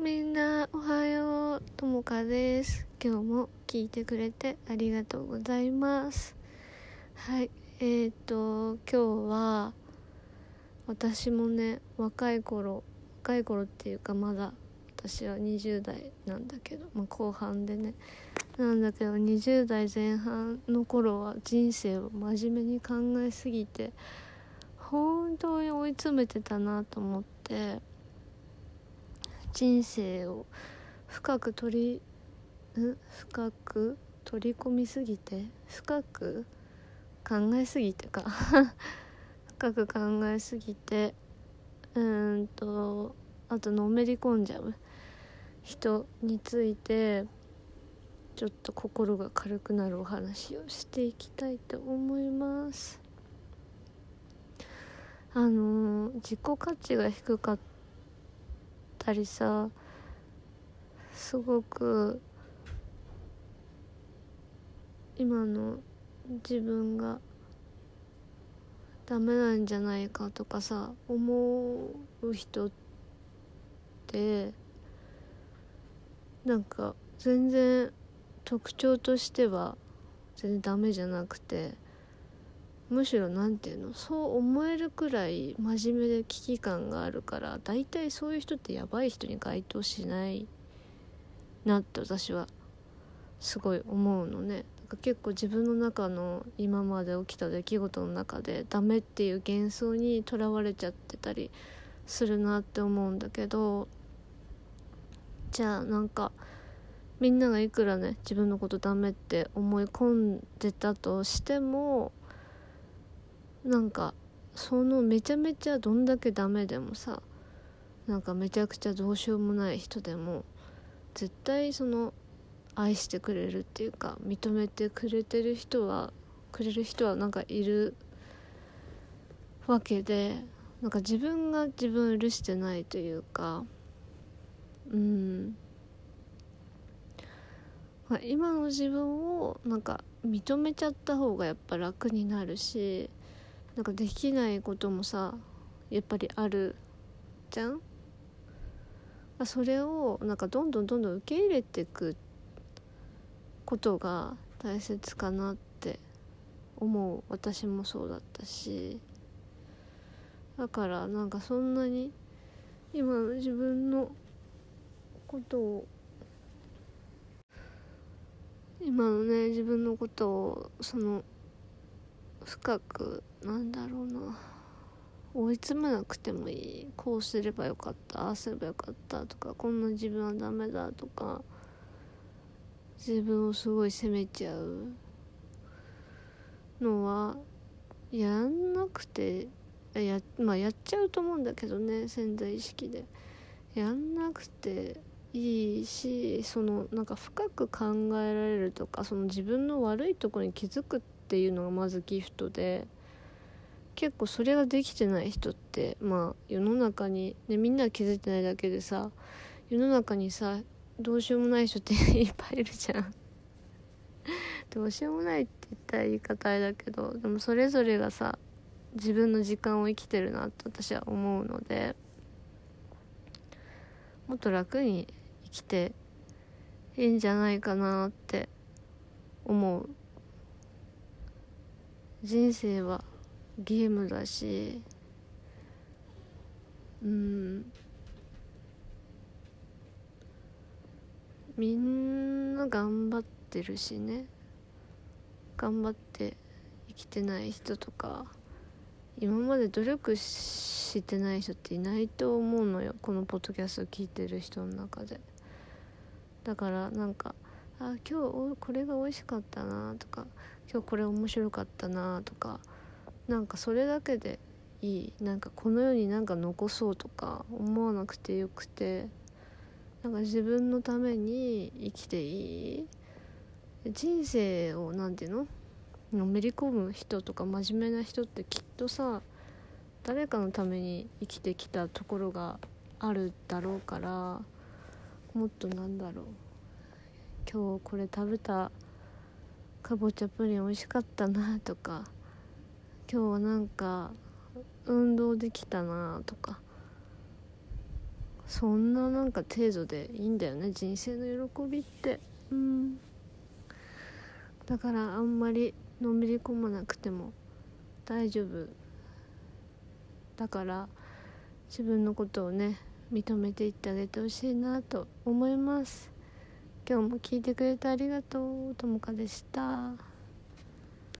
みんなおはようともかです。今日も聞いてくれてありがとうございます。はいえーと今日は私もね若い頃若い頃っていうかまだ私は20代なんだけど、まあ、後半でね。なんだけど20代前半の頃は人生を真面目に考えすぎて本当に追い詰めてたなと思って。人生を深く取りん深く取り込みすぎて？深く考えすぎてか？深く考えすぎて？うんとあとのめり込んじゃう。人についてちょっと心が軽くなるお話をしていきたいと思います。あの自己価値が低かったりさすごく今の自分がダメなんじゃないかとかさ思う人ってなんか全然特徴としては全然ダメじゃなくてむしろ何て言うのそう思えるくらい真面目で危機感があるから大体そういう人ってやばい人に該当しないなって私はすごい思うのね。結構自分の中の今まで起きた出来事の中でダメっていう幻想にとらわれちゃってたりするなって思うんだけどじゃあなんかみんながいくらね自分のことダメって思い込んでたとしてもなんかそのめちゃめちゃどんだけダメでもさなんかめちゃくちゃどうしようもない人でも絶対その愛してくれるっていうか認めてくれてる人はくれる人はなんかいるわけでなんか自分が自分を許してないというかうん。今の自分をなんか認めちゃった方がやっぱ楽になるしなんかできないこともさやっぱりあるじゃん？それをなんかどんどんどんどん受け入れていくことが大切かなって思う。私もそうだったし。だからなんかそんなに今の自分のことを今のね自分のことをその深くなんだろうな。追い詰めなくてもいい。こうすればよかったああすればよかったとかこんな自分はダメだとか自分をすごい責めちゃうのはやんなくてや,、まあ、やっちゃうと思うんだけどね潜在意識で。やんなくていいしそのなんか深く考えられるとかその自分の悪いとこに気づくってていうのがまずギフトで結構それができてない人ってまあ世の中に、ね、みんな気づいてないだけでさ世の中にさどうしようもない人って いっぱいいるじゃん。どうしようもないって言ったら言い方あれだけどでもそれぞれがさ自分の時間を生きてるなって私は思うのでもっと楽に生きていいんじゃないかなって思う。人生はゲームだしうん。みんな頑張ってるしね。頑張って生きてない人とか今まで努力してない人っていないと思うのよ。このポッドキャスト聞いてる人の中で。だからなんかあ今日これが美味しかったなとか今日これ面白かったなとかなんかそれだけでいい。なんかこの世になんか残そうとか思わなくてよくてなんか自分のために生きていい。人生を何て言うの？のめり込む人とか真面目な人ってきっとさ誰かのために生きてきたところがあるだろうからもっとなんだろう。今日これ食べたかぼちゃプリン美味しかったなとか今日はなんか運動できたなとかそんななんか程度でいいんだよね人生の喜びって。うん。だからあんまりのめり込まなくても大丈夫だから自分のことをね認めていってあげてほしいなと思います今日も聞いてくれてありがとうともかでした。